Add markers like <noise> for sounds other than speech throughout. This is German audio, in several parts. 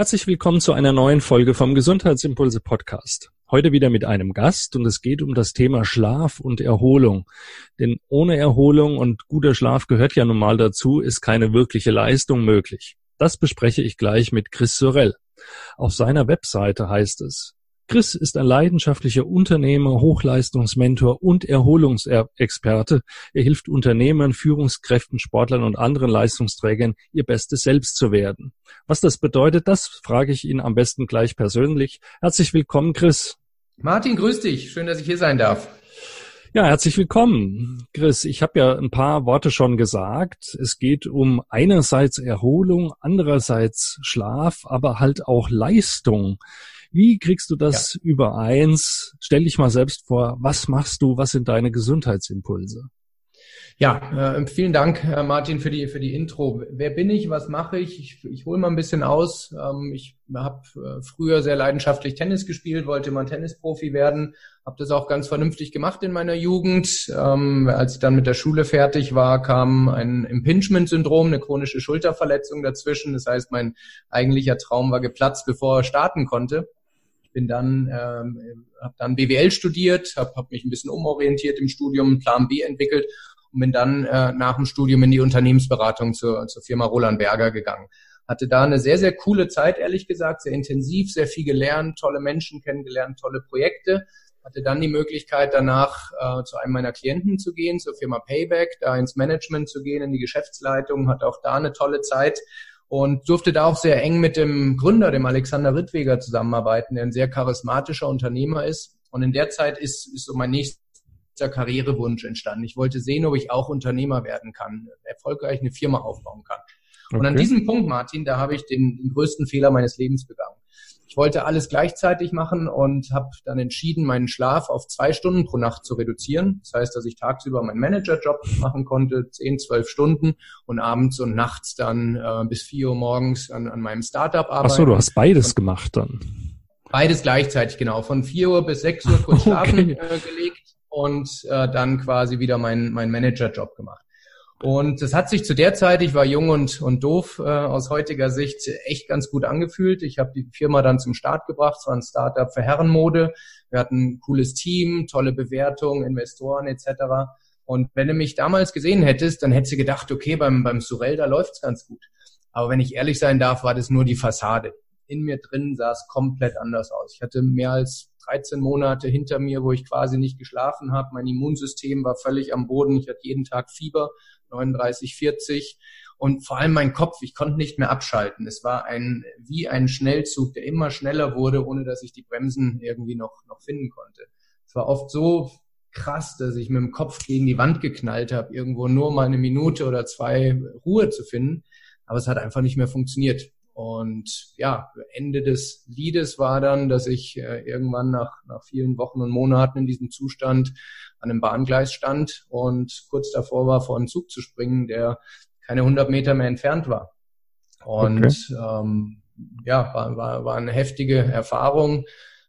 Herzlich willkommen zu einer neuen Folge vom Gesundheitsimpulse Podcast. Heute wieder mit einem Gast und es geht um das Thema Schlaf und Erholung. Denn ohne Erholung und guter Schlaf gehört ja nun mal dazu, ist keine wirkliche Leistung möglich. Das bespreche ich gleich mit Chris Sorel. Auf seiner Webseite heißt es, Chris ist ein leidenschaftlicher Unternehmer, Hochleistungsmentor und Erholungsexperte. Er hilft Unternehmern, Führungskräften, Sportlern und anderen Leistungsträgern, ihr Bestes selbst zu werden. Was das bedeutet, das frage ich ihn am besten gleich persönlich. Herzlich willkommen, Chris. Martin, grüß dich. Schön, dass ich hier sein darf. Ja, herzlich willkommen, Chris. Ich habe ja ein paar Worte schon gesagt. Es geht um einerseits Erholung, andererseits Schlaf, aber halt auch Leistung. Wie kriegst du das ja. übereins? Stell dich mal selbst vor, was machst du? Was sind deine Gesundheitsimpulse? Ja, äh, vielen Dank, Herr Martin, für die für die Intro. Wer bin ich? Was mache ich? Ich, ich hole mal ein bisschen aus. Ähm, ich habe äh, früher sehr leidenschaftlich Tennis gespielt, wollte mal Tennisprofi werden, habe das auch ganz vernünftig gemacht in meiner Jugend. Ähm, als ich dann mit der Schule fertig war, kam ein Impingement-Syndrom, eine chronische Schulterverletzung dazwischen. Das heißt, mein eigentlicher Traum war geplatzt, bevor er starten konnte bin dann ähm, habe dann BWL studiert, habe hab mich ein bisschen umorientiert im Studium, Plan B entwickelt und bin dann äh, nach dem Studium in die Unternehmensberatung zur, zur Firma Roland Berger gegangen. Hatte da eine sehr, sehr coole Zeit, ehrlich gesagt, sehr intensiv, sehr viel gelernt, tolle Menschen kennengelernt, tolle Projekte. Hatte dann die Möglichkeit, danach äh, zu einem meiner Klienten zu gehen, zur Firma Payback, da ins Management zu gehen, in die Geschäftsleitung, hatte auch da eine tolle Zeit und durfte da auch sehr eng mit dem Gründer, dem Alexander Rittweger, zusammenarbeiten, der ein sehr charismatischer Unternehmer ist. Und in der Zeit ist, ist so mein nächster Karrierewunsch entstanden. Ich wollte sehen, ob ich auch Unternehmer werden kann, erfolgreich eine Firma aufbauen kann. Okay. Und an diesem Punkt, Martin, da habe ich den, den größten Fehler meines Lebens begangen. Ich wollte alles gleichzeitig machen und habe dann entschieden, meinen Schlaf auf zwei Stunden pro Nacht zu reduzieren. Das heißt, dass ich tagsüber meinen Managerjob machen konnte, zehn, zwölf Stunden und abends und nachts dann äh, bis vier Uhr morgens an, an meinem Startup arbeiten. Ach so, du hast beides und gemacht dann. Beides gleichzeitig, genau. Von vier Uhr bis sechs Uhr kurz <laughs> schlafen okay. äh, gelegt und äh, dann quasi wieder meinen mein Managerjob gemacht. Und es hat sich zu der Zeit, ich war jung und, und doof äh, aus heutiger Sicht, echt ganz gut angefühlt. Ich habe die Firma dann zum Start gebracht. Es war ein Startup für Herrenmode. Wir hatten ein cooles Team, tolle Bewertungen, Investoren etc. Und wenn du mich damals gesehen hättest, dann hättest du gedacht, okay, beim, beim Surel, da läuft's ganz gut. Aber wenn ich ehrlich sein darf, war das nur die Fassade. In mir drin sah es komplett anders aus. Ich hatte mehr als 13 Monate hinter mir, wo ich quasi nicht geschlafen habe. Mein Immunsystem war völlig am Boden. Ich hatte jeden Tag Fieber, 39, 40. Und vor allem mein Kopf, ich konnte nicht mehr abschalten. Es war ein, wie ein Schnellzug, der immer schneller wurde, ohne dass ich die Bremsen irgendwie noch, noch finden konnte. Es war oft so krass, dass ich mit dem Kopf gegen die Wand geknallt habe, irgendwo nur mal eine Minute oder zwei Ruhe zu finden. Aber es hat einfach nicht mehr funktioniert. Und ja, Ende des Liedes war dann, dass ich äh, irgendwann nach, nach vielen Wochen und Monaten in diesem Zustand an einem Bahngleis stand und kurz davor war, vor einen Zug zu springen, der keine 100 Meter mehr entfernt war. Und okay. ähm, ja, war, war, war eine heftige Erfahrung.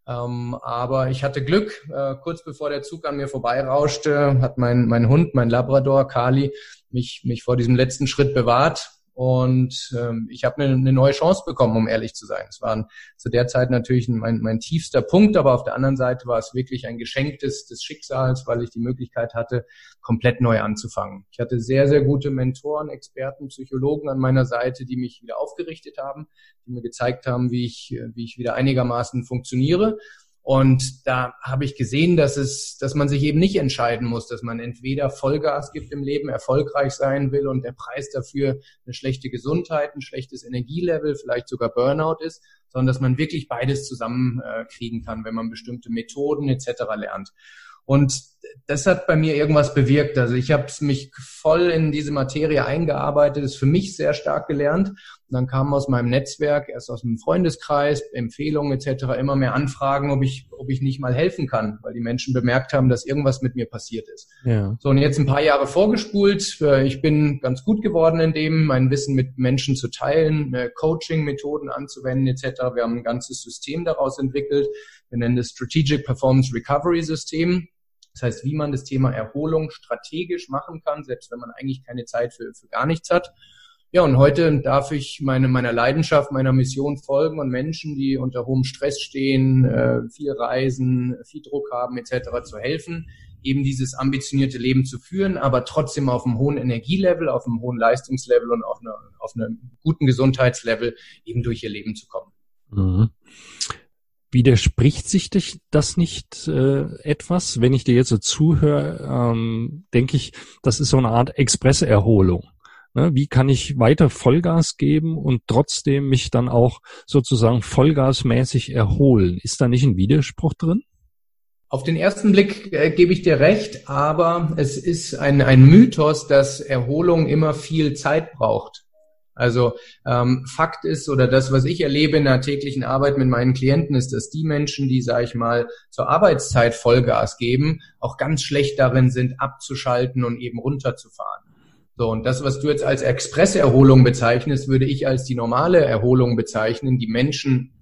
Ähm, aber ich hatte Glück. Äh, kurz bevor der Zug an mir vorbeirauschte, hat mein, mein Hund, mein Labrador, Kali, mich, mich vor diesem letzten Schritt bewahrt und ähm, ich habe eine, eine neue Chance bekommen, um ehrlich zu sein. Es war zu der Zeit natürlich mein, mein tiefster Punkt, aber auf der anderen Seite war es wirklich ein Geschenk des, des Schicksals, weil ich die Möglichkeit hatte, komplett neu anzufangen. Ich hatte sehr, sehr gute Mentoren, Experten, Psychologen an meiner Seite, die mich wieder aufgerichtet haben, die mir gezeigt haben, wie ich, wie ich wieder einigermaßen funktioniere. Und da habe ich gesehen, dass es, dass man sich eben nicht entscheiden muss, dass man entweder Vollgas gibt im Leben, erfolgreich sein will und der Preis dafür eine schlechte Gesundheit, ein schlechtes Energielevel, vielleicht sogar Burnout ist, sondern dass man wirklich beides zusammenkriegen äh, kann, wenn man bestimmte Methoden etc. lernt. Und das hat bei mir irgendwas bewirkt. Also ich habe mich voll in diese Materie eingearbeitet, ist für mich sehr stark gelernt. Und dann kamen aus meinem Netzwerk, erst aus dem Freundeskreis, Empfehlungen etc. immer mehr Anfragen, ob ich, ob ich nicht mal helfen kann, weil die Menschen bemerkt haben, dass irgendwas mit mir passiert ist. Ja. So, und jetzt ein paar Jahre vorgespult. Ich bin ganz gut geworden in dem, mein Wissen mit Menschen zu teilen, äh, Coaching-Methoden anzuwenden etc. Wir haben ein ganzes System daraus entwickelt. Wir nennen das Strategic Performance Recovery System. Das heißt, wie man das Thema Erholung strategisch machen kann, selbst wenn man eigentlich keine Zeit für, für gar nichts hat. Ja, und heute darf ich meine, meiner Leidenschaft, meiner Mission folgen und Menschen, die unter hohem Stress stehen, äh, viel reisen, viel Druck haben etc. zu helfen, eben dieses ambitionierte Leben zu führen, aber trotzdem auf einem hohen Energielevel, auf einem hohen Leistungslevel und auf, eine, auf einem guten Gesundheitslevel eben durch ihr Leben zu kommen. Mhm. Widerspricht sich das nicht äh, etwas? Wenn ich dir jetzt so zuhöre, ähm, denke ich, das ist so eine Art Expresserholung. Ne? Wie kann ich weiter Vollgas geben und trotzdem mich dann auch sozusagen vollgasmäßig erholen? Ist da nicht ein Widerspruch drin? Auf den ersten Blick äh, gebe ich dir recht, aber es ist ein, ein Mythos, dass Erholung immer viel Zeit braucht. Also ähm, Fakt ist oder das, was ich erlebe in der täglichen Arbeit mit meinen Klienten, ist, dass die Menschen, die, sage ich mal, zur Arbeitszeit Vollgas geben, auch ganz schlecht darin sind, abzuschalten und eben runterzufahren. So, und das, was du jetzt als Expresserholung bezeichnest, würde ich als die normale Erholung bezeichnen, die Menschen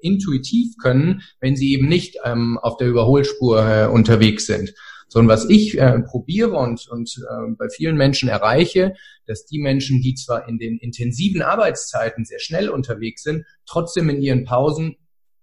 intuitiv können, wenn sie eben nicht ähm, auf der Überholspur äh, unterwegs sind. Sondern was ich äh, probiere und, und äh, bei vielen Menschen erreiche, dass die Menschen, die zwar in den intensiven Arbeitszeiten sehr schnell unterwegs sind, trotzdem in ihren Pausen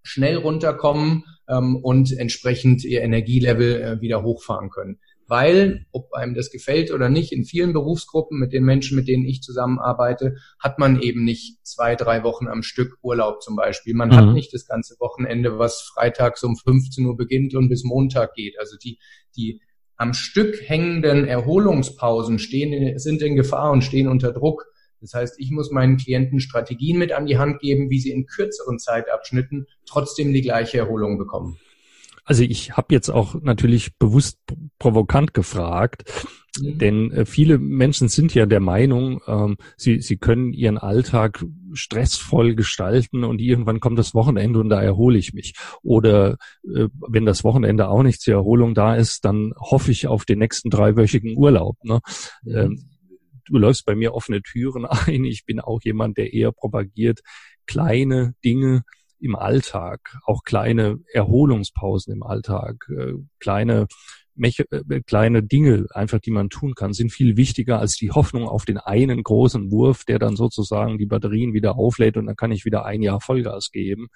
schnell runterkommen ähm, und entsprechend ihr Energielevel äh, wieder hochfahren können. Weil, ob einem das gefällt oder nicht, in vielen Berufsgruppen mit den Menschen, mit denen ich zusammenarbeite, hat man eben nicht zwei, drei Wochen am Stück Urlaub zum Beispiel. Man mhm. hat nicht das ganze Wochenende, was freitags um 15 Uhr beginnt und bis Montag geht. Also die, die am Stück hängenden Erholungspausen stehen, sind in Gefahr und stehen unter Druck. Das heißt, ich muss meinen Klienten Strategien mit an die Hand geben, wie sie in kürzeren Zeitabschnitten trotzdem die gleiche Erholung bekommen. Also ich habe jetzt auch natürlich bewusst provokant gefragt, mhm. denn äh, viele Menschen sind ja der Meinung, ähm, sie, sie können ihren Alltag stressvoll gestalten und irgendwann kommt das Wochenende und da erhole ich mich. Oder äh, wenn das Wochenende auch nicht zur Erholung da ist, dann hoffe ich auf den nächsten dreiwöchigen Urlaub. Ne? Mhm. Ähm, du läufst bei mir offene Türen <laughs> ein. Ich bin auch jemand, der eher propagiert, kleine Dinge im Alltag, auch kleine Erholungspausen im Alltag, äh, kleine äh, kleine Dinge einfach, die man tun kann, sind viel wichtiger als die Hoffnung auf den einen großen Wurf, der dann sozusagen die Batterien wieder auflädt und dann kann ich wieder ein Jahr Vollgas geben.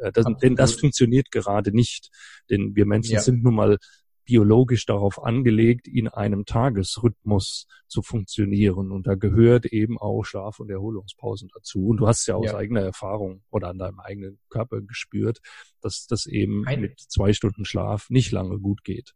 Äh, das, denn das funktioniert gerade nicht. Denn wir Menschen ja. sind nun mal biologisch darauf angelegt, in einem Tagesrhythmus zu funktionieren. Und da gehört eben auch Schlaf- und Erholungspausen dazu. Und du hast ja aus ja. eigener Erfahrung oder an deinem eigenen Körper gespürt, dass das eben Ein mit zwei Stunden Schlaf nicht lange gut geht.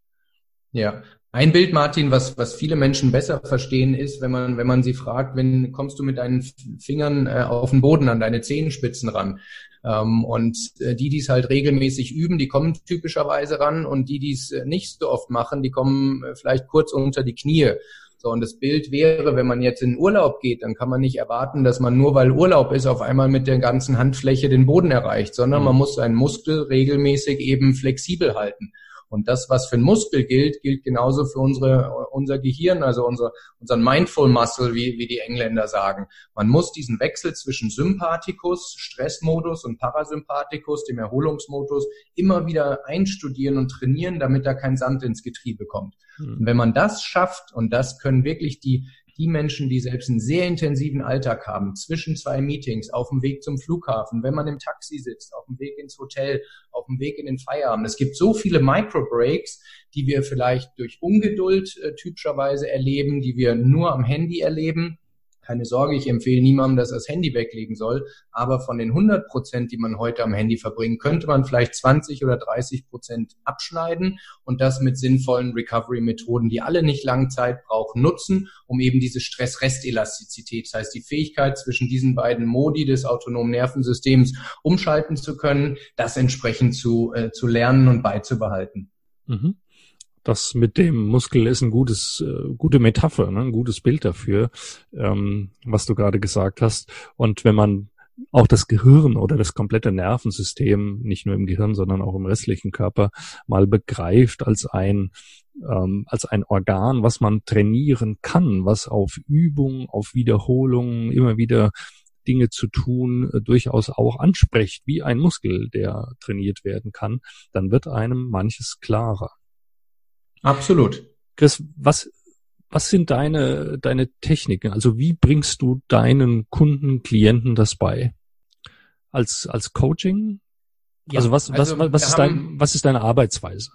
Ja, ein Bild, Martin, was, was viele Menschen besser verstehen, ist, wenn man, wenn man sie fragt, wenn kommst du mit deinen Fingern äh, auf den Boden an deine Zehenspitzen ran? Ähm, und äh, die, die es halt regelmäßig üben, die kommen typischerweise ran und die, die es äh, nicht so oft machen, die kommen äh, vielleicht kurz unter die Knie. So, und das Bild wäre, wenn man jetzt in Urlaub geht, dann kann man nicht erwarten, dass man nur weil Urlaub ist, auf einmal mit der ganzen Handfläche den Boden erreicht, sondern mhm. man muss seinen Muskel regelmäßig eben flexibel halten. Und das, was für ein Muskel gilt, gilt genauso für unsere, unser Gehirn, also unser, unseren Mindful Muscle, wie, wie die Engländer sagen. Man muss diesen Wechsel zwischen Sympathikus, Stressmodus und Parasympathikus, dem Erholungsmodus, immer wieder einstudieren und trainieren, damit da kein Sand ins Getriebe kommt. Mhm. Und wenn man das schafft, und das können wirklich die, die Menschen, die selbst einen sehr intensiven Alltag haben, zwischen zwei Meetings, auf dem Weg zum Flughafen, wenn man im Taxi sitzt, auf dem Weg ins Hotel, auf dem Weg in den Feierabend. Es gibt so viele Micro-Breaks, die wir vielleicht durch Ungeduld äh, typischerweise erleben, die wir nur am Handy erleben keine Sorge, ich empfehle niemandem, dass er das Handy weglegen soll. Aber von den 100 Prozent, die man heute am Handy verbringt, könnte man vielleicht 20 oder 30 Prozent abschneiden und das mit sinnvollen Recovery-Methoden, die alle nicht lange Zeit brauchen, nutzen, um eben diese Stress-Rest-Elastizität, das heißt die Fähigkeit zwischen diesen beiden Modi des autonomen Nervensystems umschalten zu können, das entsprechend zu, äh, zu lernen und beizubehalten. Mhm. Das mit dem Muskel ist ein gutes, äh, gute Metapher, ne? ein gutes Bild dafür, ähm, was du gerade gesagt hast. Und wenn man auch das Gehirn oder das komplette Nervensystem, nicht nur im Gehirn, sondern auch im restlichen Körper, mal begreift als ein, ähm, als ein Organ, was man trainieren kann, was auf Übung, auf Wiederholung immer wieder Dinge zu tun, äh, durchaus auch anspricht, wie ein Muskel, der trainiert werden kann, dann wird einem manches klarer. Absolut. Chris, was, was sind deine, deine Techniken? Also wie bringst du deinen Kunden, Klienten das bei? Als, als Coaching? Ja, also was, also was, was ist dein, was ist deine Arbeitsweise?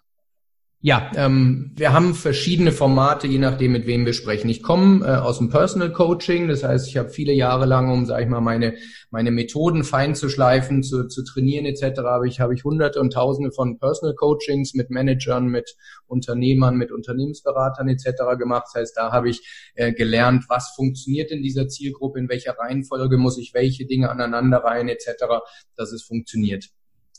Ja, ähm, wir haben verschiedene Formate, je nachdem, mit wem wir sprechen. Ich komme äh, aus dem Personal Coaching, das heißt, ich habe viele Jahre lang, um, sage ich mal, meine meine Methoden fein zu schleifen, zu, zu trainieren etc. habe ich habe ich Hunderte und Tausende von Personal Coachings mit Managern, mit Unternehmern, mit Unternehmensberatern etc. gemacht. Das heißt, da habe ich äh, gelernt, was funktioniert in dieser Zielgruppe, in welcher Reihenfolge muss ich welche Dinge aneinander rein etc., dass es funktioniert.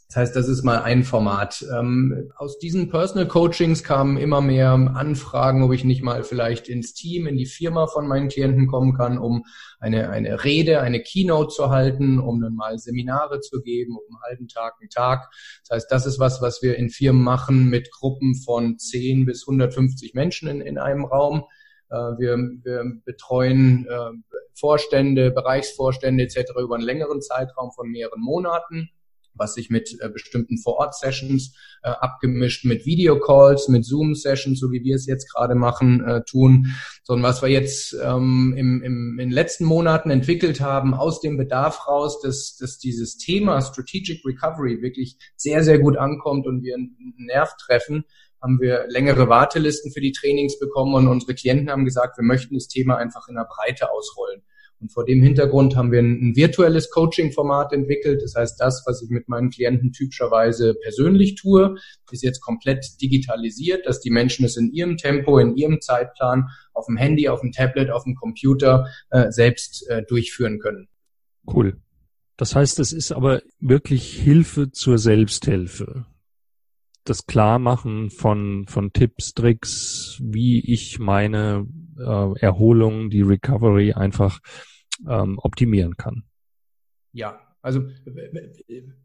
Das heißt, das ist mal ein Format. Ähm, aus diesen Personal Coachings kamen immer mehr Anfragen, ob ich nicht mal vielleicht ins Team, in die Firma von meinen Klienten kommen kann, um eine, eine Rede, eine Keynote zu halten, um dann mal Seminare zu geben, um einen halben Tag, einen Tag. Das heißt, das ist was, was wir in Firmen machen mit Gruppen von 10 bis 150 Menschen in, in einem Raum. Äh, wir, wir betreuen äh, Vorstände, Bereichsvorstände etc. über einen längeren Zeitraum von mehreren Monaten was sich mit äh, bestimmten Vor-Ort-Sessions äh, abgemischt, mit Videocalls, mit Zoom-Sessions, so wie wir es jetzt gerade machen, äh, tun, sondern was wir jetzt ähm, im, im, in den letzten Monaten entwickelt haben, aus dem Bedarf raus, dass, dass dieses Thema Strategic Recovery wirklich sehr, sehr gut ankommt und wir einen Nerv treffen, haben wir längere Wartelisten für die Trainings bekommen und unsere Klienten haben gesagt, wir möchten das Thema einfach in der Breite ausrollen. Und vor dem Hintergrund haben wir ein, virtuelles Coaching-Format entwickelt. Das heißt, das, was ich mit meinen Klienten typischerweise persönlich tue, ist jetzt komplett digitalisiert, dass die Menschen es in ihrem Tempo, in ihrem Zeitplan, auf dem Handy, auf dem Tablet, auf dem Computer äh, selbst äh, durchführen können. Cool. Das heißt, es ist aber wirklich Hilfe zur Selbsthilfe. Das Klarmachen von, von Tipps, Tricks, wie ich meine äh, Erholung, die Recovery einfach ähm, optimieren kann. Ja, also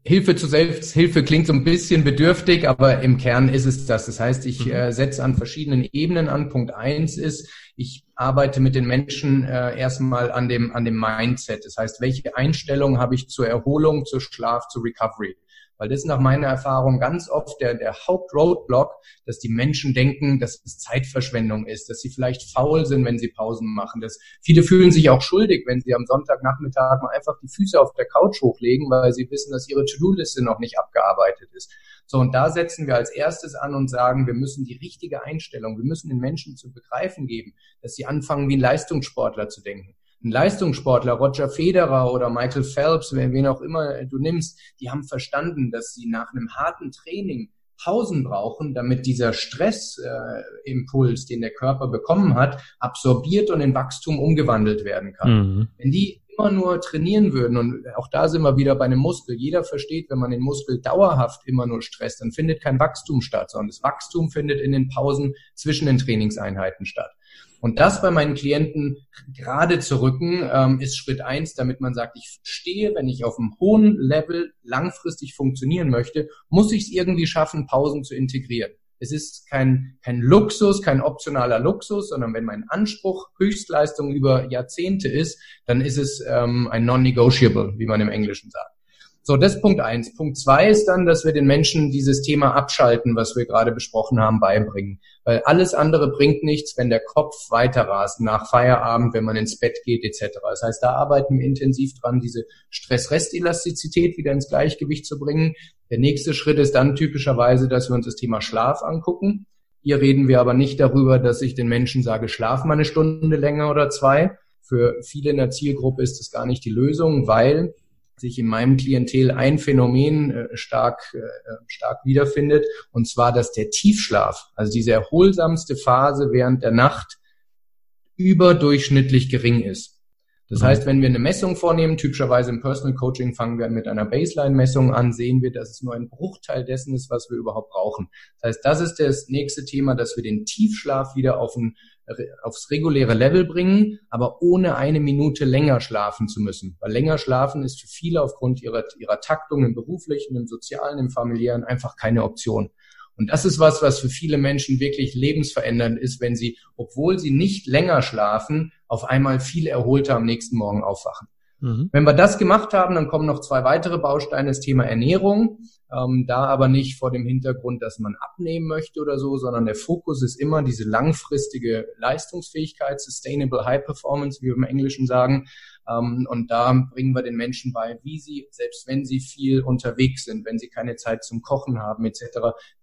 Hilfe zur Selbsthilfe klingt so ein bisschen bedürftig, aber im Kern ist es das. Das heißt, ich mhm. äh, setze an verschiedenen Ebenen an. Punkt eins ist, ich arbeite mit den Menschen äh, erstmal an dem, an dem Mindset. Das heißt, welche Einstellung habe ich zur Erholung, zur Schlaf, zur Recovery? Weil das ist nach meiner Erfahrung ganz oft der, der Hauptroadblock, dass die Menschen denken, dass es Zeitverschwendung ist, dass sie vielleicht faul sind, wenn sie Pausen machen. Dass viele fühlen sich auch schuldig, wenn sie am Sonntagnachmittag mal einfach die Füße auf der Couch hochlegen, weil sie wissen, dass ihre To-Do-Liste noch nicht abgearbeitet ist. So, und da setzen wir als erstes an und sagen, wir müssen die richtige Einstellung, wir müssen den Menschen zu begreifen geben, dass sie anfangen, wie ein Leistungssportler zu denken ein Leistungssportler, Roger Federer oder Michael Phelps, wen auch immer du nimmst, die haben verstanden, dass sie nach einem harten Training Pausen brauchen, damit dieser Stressimpuls, äh, den der Körper bekommen hat, absorbiert und in Wachstum umgewandelt werden kann. Mhm. Wenn die immer nur trainieren würden, und auch da sind wir wieder bei einem Muskel, jeder versteht, wenn man den Muskel dauerhaft immer nur stresst, dann findet kein Wachstum statt, sondern das Wachstum findet in den Pausen zwischen den Trainingseinheiten statt. Und das bei meinen Klienten gerade zu rücken, ähm, ist Schritt eins, damit man sagt, ich verstehe, wenn ich auf einem hohen Level langfristig funktionieren möchte, muss ich es irgendwie schaffen, Pausen zu integrieren. Es ist kein, kein Luxus, kein optionaler Luxus, sondern wenn mein Anspruch Höchstleistung über Jahrzehnte ist, dann ist es ähm, ein non-negotiable, wie man im Englischen sagt. So, das ist Punkt eins. Punkt zwei ist dann, dass wir den Menschen dieses Thema Abschalten, was wir gerade besprochen haben, beibringen. Weil alles andere bringt nichts, wenn der Kopf weiter rast nach Feierabend, wenn man ins Bett geht etc. Das heißt, da arbeiten wir intensiv dran, diese Stress-Rest-Elastizität wieder ins Gleichgewicht zu bringen. Der nächste Schritt ist dann typischerweise, dass wir uns das Thema Schlaf angucken. Hier reden wir aber nicht darüber, dass ich den Menschen sage, schlaf mal eine Stunde länger oder zwei. Für viele in der Zielgruppe ist das gar nicht die Lösung, weil sich in meinem Klientel ein Phänomen äh, stark, äh, stark wiederfindet, und zwar, dass der Tiefschlaf, also diese erholsamste Phase während der Nacht, überdurchschnittlich gering ist. Das mhm. heißt, wenn wir eine Messung vornehmen, typischerweise im Personal Coaching fangen wir mit einer Baseline-Messung an, sehen wir, dass es nur ein Bruchteil dessen ist, was wir überhaupt brauchen. Das heißt, das ist das nächste Thema, dass wir den Tiefschlaf wieder auf ein, aufs reguläre Level bringen, aber ohne eine Minute länger schlafen zu müssen. Weil länger schlafen ist für viele aufgrund ihrer, ihrer Taktung im beruflichen, im sozialen, im familiären einfach keine Option. Und das ist was, was für viele Menschen wirklich lebensverändernd ist, wenn sie, obwohl sie nicht länger schlafen, auf einmal viel erholter am nächsten Morgen aufwachen. Mhm. Wenn wir das gemacht haben, dann kommen noch zwei weitere Bausteine, das Thema Ernährung. Ähm, da aber nicht vor dem Hintergrund, dass man abnehmen möchte oder so, sondern der Fokus ist immer diese langfristige Leistungsfähigkeit, Sustainable High Performance, wie wir im Englischen sagen. Ähm, und da bringen wir den Menschen bei, wie sie, selbst wenn sie viel unterwegs sind, wenn sie keine Zeit zum Kochen haben etc.,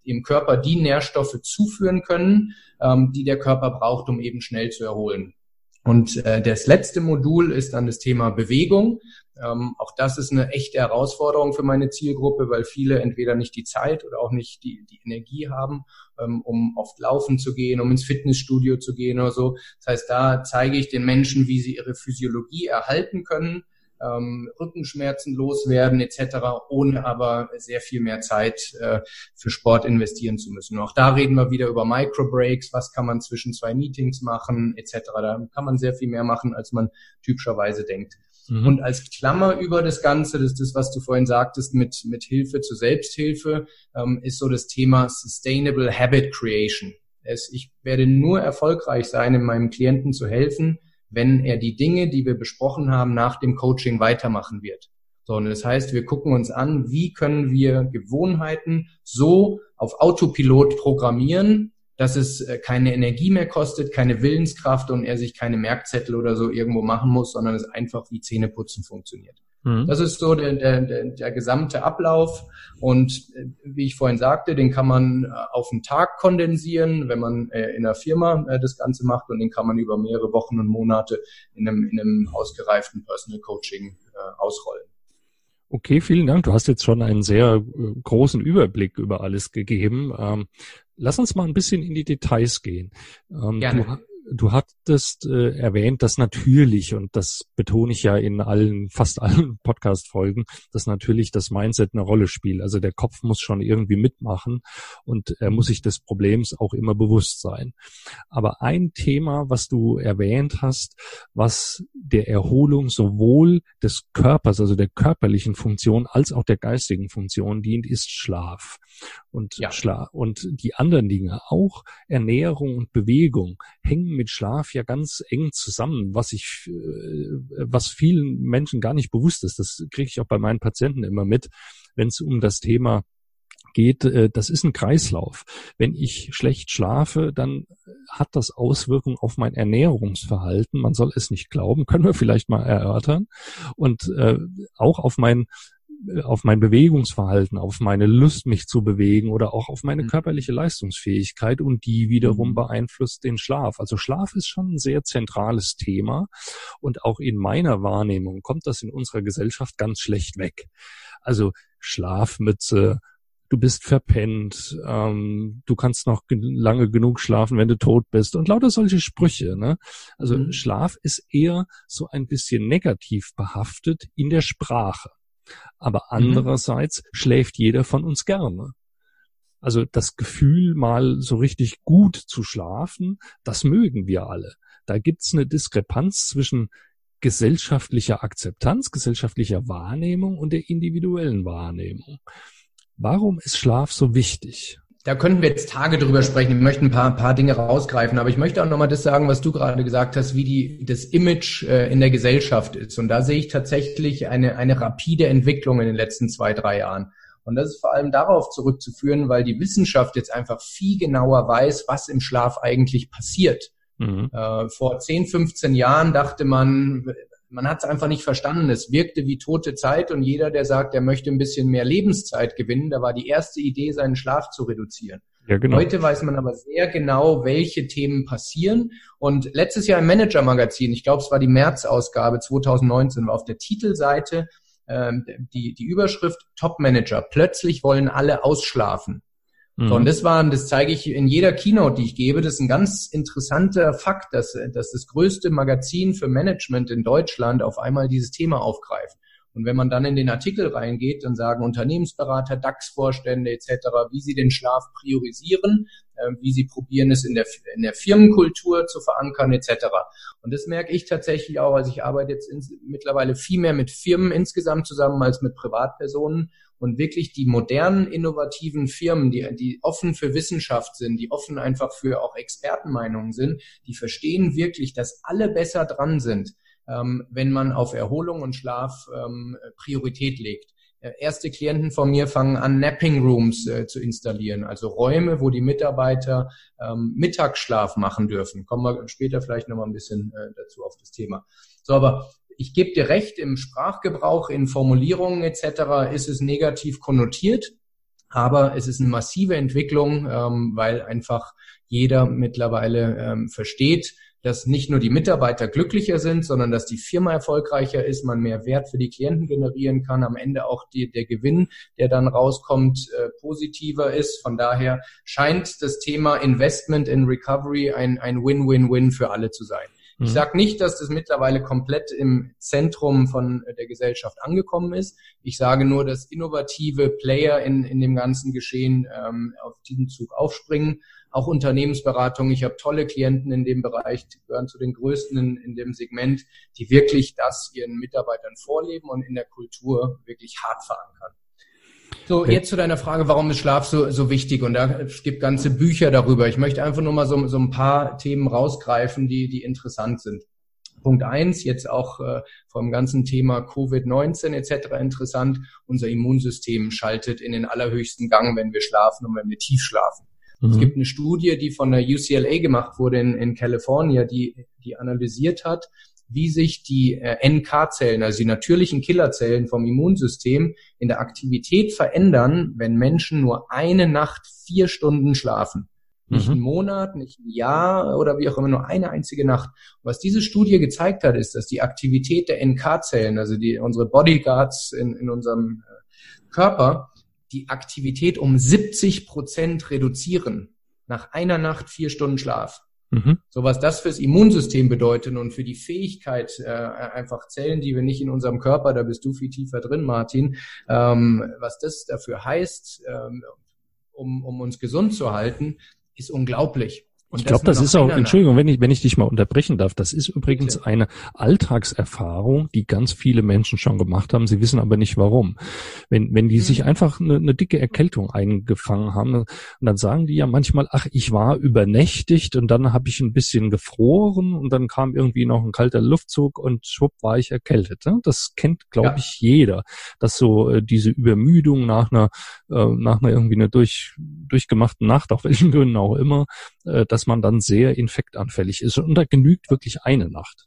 dem Körper die Nährstoffe zuführen können, ähm, die der Körper braucht, um eben schnell zu erholen. Und äh, das letzte Modul ist dann das Thema Bewegung. Ähm, auch das ist eine echte Herausforderung für meine Zielgruppe, weil viele entweder nicht die Zeit oder auch nicht die, die Energie haben, ähm, um oft laufen zu gehen, um ins Fitnessstudio zu gehen oder so. Das heißt, da zeige ich den Menschen, wie sie ihre Physiologie erhalten können, ähm, Rückenschmerzen loswerden etc., ohne aber sehr viel mehr Zeit äh, für Sport investieren zu müssen. Und auch da reden wir wieder über Microbreaks, was kann man zwischen zwei Meetings machen etc. Da kann man sehr viel mehr machen, als man typischerweise denkt. Mhm. Und als Klammer über das Ganze, das ist das, was du vorhin sagtest, mit, mit Hilfe zur Selbsthilfe, ähm, ist so das Thema Sustainable Habit Creation. Es, ich werde nur erfolgreich sein, in meinem Klienten zu helfen, wenn er die Dinge, die wir besprochen haben, nach dem Coaching weitermachen wird. So, und das heißt, wir gucken uns an, wie können wir Gewohnheiten so auf Autopilot programmieren, dass es äh, keine Energie mehr kostet, keine Willenskraft und er sich keine Merkzettel oder so irgendwo machen muss, sondern es einfach wie Zähneputzen funktioniert. Mhm. Das ist so der, der, der, der gesamte Ablauf. Und äh, wie ich vorhin sagte, den kann man äh, auf den Tag kondensieren, wenn man äh, in einer Firma das Ganze macht und den kann man über mehrere Wochen und Monate in einem, in einem ausgereiften Personal Coaching ausrollen. Okay, vielen Dank. Du hast jetzt schon einen sehr großen Überblick über alles gegeben. Ähm, lass uns mal ein bisschen in die Details gehen. Ähm, Gerne. Du, hattest äh, erwähnt, dass natürlich, und das betone ich ja in allen, fast allen <laughs> Podcast-Folgen, dass natürlich das Mindset eine Rolle spielt. Also der Kopf muss schon irgendwie mitmachen und er muss sich des Problems auch immer bewusst sein. Aber ein Thema, was du erwähnt hast, was der Erholung sowohl des Körpers, also der körperlichen Funktion, als auch der geistigen Funktion dient, ist Schlaf. Und ja. Schlaf und die anderen Dinge, auch Ernährung und Bewegung, hängen mit Schlaf ja ganz eng zusammen, was ich, äh, was vielen Menschen gar nicht bewusst ist. Das kriege ich auch bei meinen Patienten immer mit, wenn es um das Thema geht, äh, das ist ein Kreislauf. Wenn ich schlecht schlafe, dann hat das Auswirkungen auf mein Ernährungsverhalten. Man soll es nicht glauben, <laughs> können wir vielleicht mal erörtern. Und äh, auch auf mein auf mein Bewegungsverhalten, auf meine Lust, mich zu bewegen oder auch auf meine mhm. körperliche Leistungsfähigkeit und die wiederum mhm. beeinflusst den Schlaf. Also Schlaf ist schon ein sehr zentrales Thema und auch in meiner Wahrnehmung kommt das in unserer Gesellschaft ganz schlecht weg. Also Schlafmütze, du bist verpennt, ähm, du kannst noch lange genug schlafen, wenn du tot bist und lauter solche Sprüche. Ne? Also mhm. Schlaf ist eher so ein bisschen negativ behaftet in der Sprache. Aber mhm. andererseits schläft jeder von uns gerne. Also das Gefühl, mal so richtig gut zu schlafen, das mögen wir alle. Da gibt's eine Diskrepanz zwischen gesellschaftlicher Akzeptanz, gesellschaftlicher Wahrnehmung und der individuellen Wahrnehmung. Warum ist Schlaf so wichtig? Da könnten wir jetzt Tage drüber sprechen. Ich möchte ein paar, paar Dinge rausgreifen, aber ich möchte auch nochmal das sagen, was du gerade gesagt hast, wie die, das Image äh, in der Gesellschaft ist. Und da sehe ich tatsächlich eine, eine rapide Entwicklung in den letzten zwei, drei Jahren. Und das ist vor allem darauf zurückzuführen, weil die Wissenschaft jetzt einfach viel genauer weiß, was im Schlaf eigentlich passiert. Mhm. Äh, vor 10, 15 Jahren dachte man, man hat es einfach nicht verstanden. Es wirkte wie tote Zeit und jeder, der sagt, er möchte ein bisschen mehr Lebenszeit gewinnen, da war die erste Idee, seinen Schlaf zu reduzieren. Ja, genau. Heute weiß man aber sehr genau, welche Themen passieren. Und letztes Jahr im Manager-Magazin, ich glaube, es war die März-Ausgabe 2019, war auf der Titelseite ähm, die, die Überschrift Top Manager. Plötzlich wollen alle ausschlafen. Mhm. So, und das waren, das zeige ich in jeder Keynote, die ich gebe. Das ist ein ganz interessanter Fakt, dass, dass das größte Magazin für Management in Deutschland auf einmal dieses Thema aufgreift. Und wenn man dann in den Artikel reingeht, dann sagen Unternehmensberater, DAX-Vorstände etc., wie sie den Schlaf priorisieren, äh, wie sie probieren, es in der, in der Firmenkultur zu verankern etc. Und das merke ich tatsächlich auch, also ich arbeite jetzt in, mittlerweile viel mehr mit Firmen insgesamt zusammen als mit Privatpersonen und wirklich die modernen, innovativen Firmen, die, die offen für Wissenschaft sind, die offen einfach für auch Expertenmeinungen sind, die verstehen wirklich, dass alle besser dran sind ähm, wenn man auf Erholung und Schlaf ähm, Priorität legt. Äh, erste Klienten von mir fangen an, Napping Rooms äh, zu installieren, also Räume, wo die Mitarbeiter ähm, Mittagsschlaf machen dürfen. Kommen wir später vielleicht nochmal ein bisschen äh, dazu auf das Thema. So, aber ich gebe dir recht, im Sprachgebrauch, in Formulierungen etc. ist es negativ konnotiert, aber es ist eine massive Entwicklung, ähm, weil einfach jeder mittlerweile ähm, versteht, dass nicht nur die Mitarbeiter glücklicher sind, sondern dass die Firma erfolgreicher ist, man mehr Wert für die Klienten generieren kann, am Ende auch die, der Gewinn, der dann rauskommt, äh, positiver ist. Von daher scheint das Thema Investment in Recovery ein, ein Win-Win-Win für alle zu sein. Ich mhm. sage nicht, dass das mittlerweile komplett im Zentrum von der Gesellschaft angekommen ist. Ich sage nur, dass innovative Player in, in dem ganzen Geschehen ähm, auf diesen Zug aufspringen auch Unternehmensberatung. Ich habe tolle Klienten in dem Bereich, die gehören zu den größten in, in dem Segment, die wirklich das ihren Mitarbeitern vorleben und in der Kultur wirklich hart verankern. So, okay. jetzt zu deiner Frage, warum ist Schlaf so, so wichtig? Und da es gibt ganze Bücher darüber. Ich möchte einfach nur mal so, so ein paar Themen rausgreifen, die, die interessant sind. Punkt eins, jetzt auch äh, vom ganzen Thema Covid-19 etc. interessant. Unser Immunsystem schaltet in den allerhöchsten Gang, wenn wir schlafen und wenn wir tief schlafen. Mhm. Es gibt eine Studie, die von der UCLA gemacht wurde in, in California, die, die analysiert hat, wie sich die äh, NK-Zellen, also die natürlichen Killerzellen vom Immunsystem in der Aktivität verändern, wenn Menschen nur eine Nacht vier Stunden schlafen. Nicht mhm. einen Monat, nicht ein Jahr oder wie auch immer, nur eine einzige Nacht. was diese Studie gezeigt hat, ist, dass die Aktivität der NK-Zellen, also die, unsere Bodyguards in, in unserem äh, Körper, die Aktivität um 70 Prozent reduzieren nach einer Nacht vier Stunden Schlaf. Mhm. So was das fürs Immunsystem bedeutet und für die Fähigkeit, äh, einfach Zellen, die wir nicht in unserem Körper, da bist du viel tiefer drin, Martin, ähm, was das dafür heißt, ähm, um, um uns gesund zu halten, ist unglaublich. Und ich glaube, das ist auch, Entschuldigung, wenn ich, wenn ich dich mal unterbrechen darf, das ist übrigens Bitte. eine Alltagserfahrung, die ganz viele Menschen schon gemacht haben. Sie wissen aber nicht warum. Wenn, wenn die mhm. sich einfach eine, eine, dicke Erkältung eingefangen haben, und dann sagen die ja manchmal, ach, ich war übernächtigt und dann habe ich ein bisschen gefroren und dann kam irgendwie noch ein kalter Luftzug und schwupp war ich erkältet. Ne? Das kennt, glaube ja. ich, jeder, dass so äh, diese Übermüdung nach einer, äh, nach einer irgendwie einer durch, durchgemachten Nacht, auf welchen Gründen auch immer, dass man dann sehr infektanfällig ist. Und da genügt wirklich eine Nacht.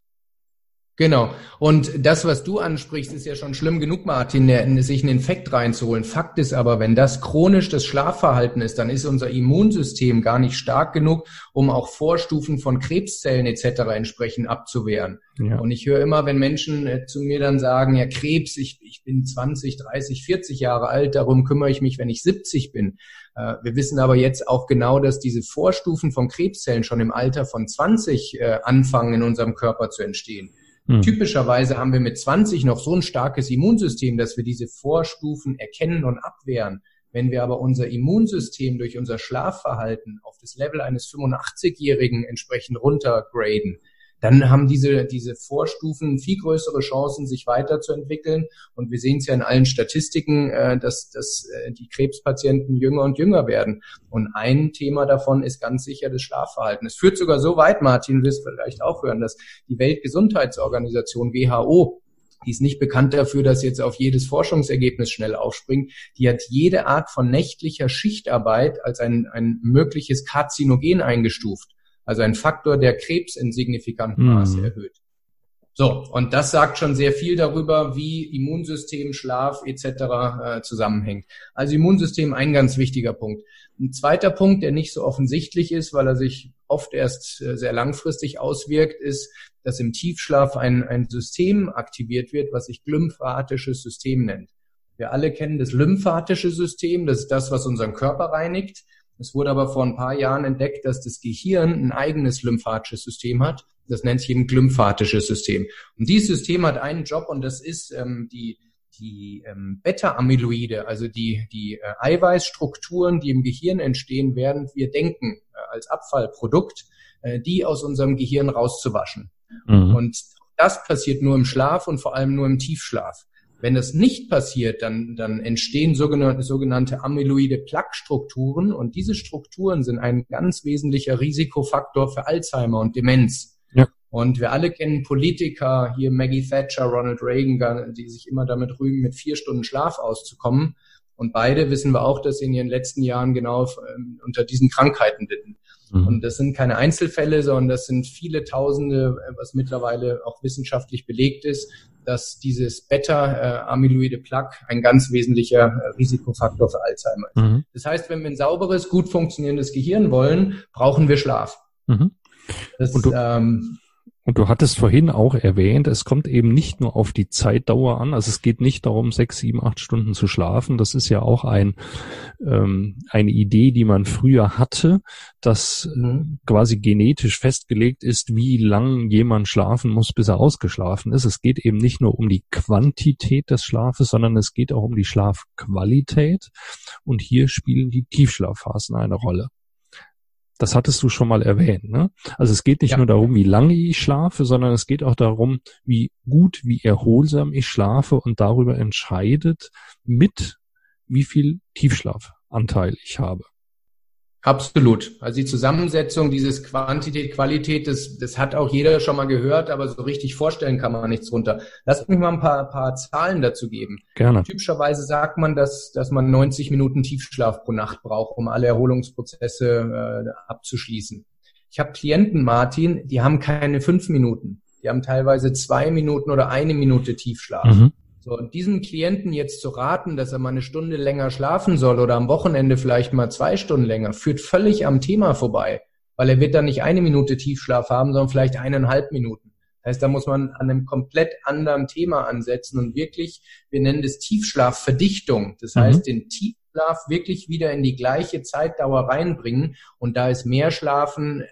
Genau. Und das, was du ansprichst, ist ja schon schlimm genug, Martin, sich einen Infekt reinzuholen. Fakt ist aber, wenn das chronisch das Schlafverhalten ist, dann ist unser Immunsystem gar nicht stark genug, um auch Vorstufen von Krebszellen etc. entsprechend abzuwehren. Ja. Und ich höre immer, wenn Menschen äh, zu mir dann sagen, ja, Krebs, ich, ich bin 20, 30, 40 Jahre alt, darum kümmere ich mich, wenn ich 70 bin. Äh, wir wissen aber jetzt auch genau, dass diese Vorstufen von Krebszellen schon im Alter von 20 äh, anfangen, in unserem Körper zu entstehen. Hm. Typischerweise haben wir mit 20 noch so ein starkes Immunsystem, dass wir diese Vorstufen erkennen und abwehren. Wenn wir aber unser Immunsystem durch unser Schlafverhalten auf das Level eines 85-Jährigen entsprechend runtergraden, dann haben diese, diese Vorstufen viel größere Chancen, sich weiterzuentwickeln. Und wir sehen es ja in allen Statistiken, äh, dass, dass äh, die Krebspatienten jünger und jünger werden. Und ein Thema davon ist ganz sicher das Schlafverhalten. Es führt sogar so weit, Martin, wirst vielleicht auch hören, dass die Weltgesundheitsorganisation WHO die ist nicht bekannt dafür, dass jetzt auf jedes Forschungsergebnis schnell aufspringt. Die hat jede Art von nächtlicher Schichtarbeit als ein, ein mögliches Karzinogen eingestuft. Also ein Faktor, der Krebs in signifikantem mhm. Maße erhöht. So, und das sagt schon sehr viel darüber, wie Immunsystem, Schlaf etc. Äh, zusammenhängt. Also Immunsystem ein ganz wichtiger Punkt. Ein zweiter Punkt, der nicht so offensichtlich ist, weil er sich oft erst äh, sehr langfristig auswirkt, ist, dass im Tiefschlaf ein, ein System aktiviert wird, was sich glymphatisches System nennt. Wir alle kennen das lymphatische System, das ist das, was unseren Körper reinigt. Es wurde aber vor ein paar Jahren entdeckt, dass das Gehirn ein eigenes lymphatisches System hat. Das nennt sich eben glymphatisches System. Und dieses System hat einen Job und das ist ähm, die die ähm, Beta-Amyloide, also die, die äh, Eiweißstrukturen, die im Gehirn entstehen, während wir denken, äh, als Abfallprodukt, äh, die aus unserem Gehirn rauszuwaschen. Mhm. Und das passiert nur im Schlaf und vor allem nur im Tiefschlaf. Wenn das nicht passiert, dann, dann entstehen sogenannte, sogenannte amyloide Plaque-Strukturen und diese Strukturen sind ein ganz wesentlicher Risikofaktor für Alzheimer und Demenz. Ja. Und wir alle kennen Politiker, hier Maggie Thatcher, Ronald Reagan, die sich immer damit rühmen, mit vier Stunden Schlaf auszukommen. Und beide wissen wir auch, dass sie in ihren letzten Jahren genau ähm, unter diesen Krankheiten litten. Mhm. Und das sind keine Einzelfälle, sondern das sind viele Tausende, äh, was mittlerweile auch wissenschaftlich belegt ist, dass dieses Beta-Amyloide Plaque ein ganz wesentlicher äh, Risikofaktor für Alzheimer ist. Mhm. Das heißt, wenn wir ein sauberes, gut funktionierendes Gehirn wollen, brauchen wir Schlaf. Mhm. Das, ähm, und du hattest vorhin auch erwähnt, es kommt eben nicht nur auf die Zeitdauer an, also es geht nicht darum, sechs, sieben, acht Stunden zu schlafen. Das ist ja auch ein, ähm, eine Idee, die man früher hatte, dass äh, quasi genetisch festgelegt ist, wie lang jemand schlafen muss, bis er ausgeschlafen ist. Es geht eben nicht nur um die Quantität des Schlafes, sondern es geht auch um die Schlafqualität. Und hier spielen die Tiefschlafphasen eine Rolle. Das hattest du schon mal erwähnt. Ne? Also es geht nicht ja. nur darum, wie lange ich schlafe, sondern es geht auch darum, wie gut, wie erholsam ich schlafe und darüber entscheidet mit, wie viel Tiefschlafanteil ich habe. Absolut. Also die Zusammensetzung, dieses Quantität, Qualität, das, das hat auch jeder schon mal gehört, aber so richtig vorstellen kann man nichts drunter. Lass mich mal ein paar, paar Zahlen dazu geben. Gerne. Typischerweise sagt man, dass, dass man 90 Minuten Tiefschlaf pro Nacht braucht, um alle Erholungsprozesse äh, abzuschließen. Ich habe Klienten, Martin, die haben keine fünf Minuten. Die haben teilweise zwei Minuten oder eine Minute Tiefschlaf. Mhm. So, und diesem Klienten jetzt zu raten, dass er mal eine Stunde länger schlafen soll oder am Wochenende vielleicht mal zwei Stunden länger, führt völlig am Thema vorbei, weil er wird dann nicht eine Minute Tiefschlaf haben, sondern vielleicht eineinhalb Minuten. Das heißt, da muss man an einem komplett anderen Thema ansetzen und wirklich, wir nennen das Tiefschlafverdichtung. Das mhm. heißt, den Tiefschlaf wirklich wieder in die gleiche Zeitdauer reinbringen. Und da ist mehr Schlafen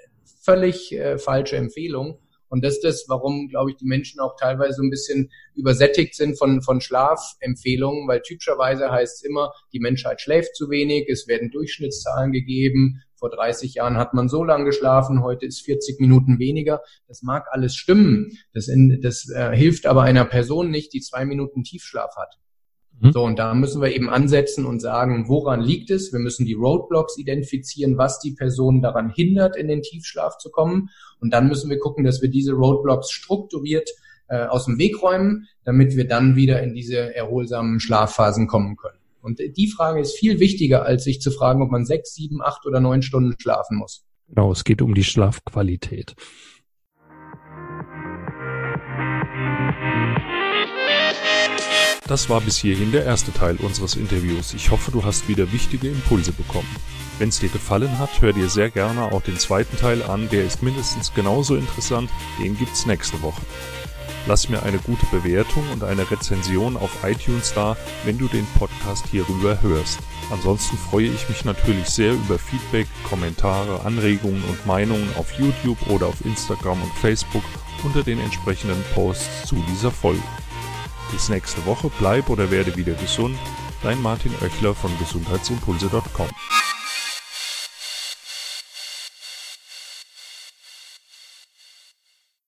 völlig äh, falsche Empfehlung. Und das ist das, warum, glaube ich, die Menschen auch teilweise so ein bisschen übersättigt sind von, von Schlafempfehlungen, weil typischerweise heißt es immer, die Menschheit schläft zu wenig, es werden Durchschnittszahlen gegeben. Vor 30 Jahren hat man so lange geschlafen, heute ist 40 Minuten weniger. Das mag alles stimmen. Das, in, das äh, hilft aber einer Person nicht, die zwei Minuten Tiefschlaf hat. Mhm. So, und da müssen wir eben ansetzen und sagen, woran liegt es? Wir müssen die Roadblocks identifizieren, was die Person daran hindert, in den Tiefschlaf zu kommen. Und dann müssen wir gucken, dass wir diese Roadblocks strukturiert äh, aus dem Weg räumen, damit wir dann wieder in diese erholsamen Schlafphasen kommen können. Und die Frage ist viel wichtiger, als sich zu fragen, ob man sechs, sieben, acht oder neun Stunden schlafen muss. Genau, es geht um die Schlafqualität. Das war bis hierhin der erste Teil unseres Interviews. Ich hoffe, du hast wieder wichtige Impulse bekommen. Wenn es dir gefallen hat, hör dir sehr gerne auch den zweiten Teil an, der ist mindestens genauso interessant, den gibt's nächste Woche. Lass mir eine gute Bewertung und eine Rezension auf iTunes da, wenn du den Podcast hierüber hörst. Ansonsten freue ich mich natürlich sehr über Feedback, Kommentare, Anregungen und Meinungen auf YouTube oder auf Instagram und Facebook unter den entsprechenden Posts zu dieser Folge. Bis nächste Woche, bleib oder werde wieder gesund. Dein Martin Oechler von gesundheitsimpulse.com.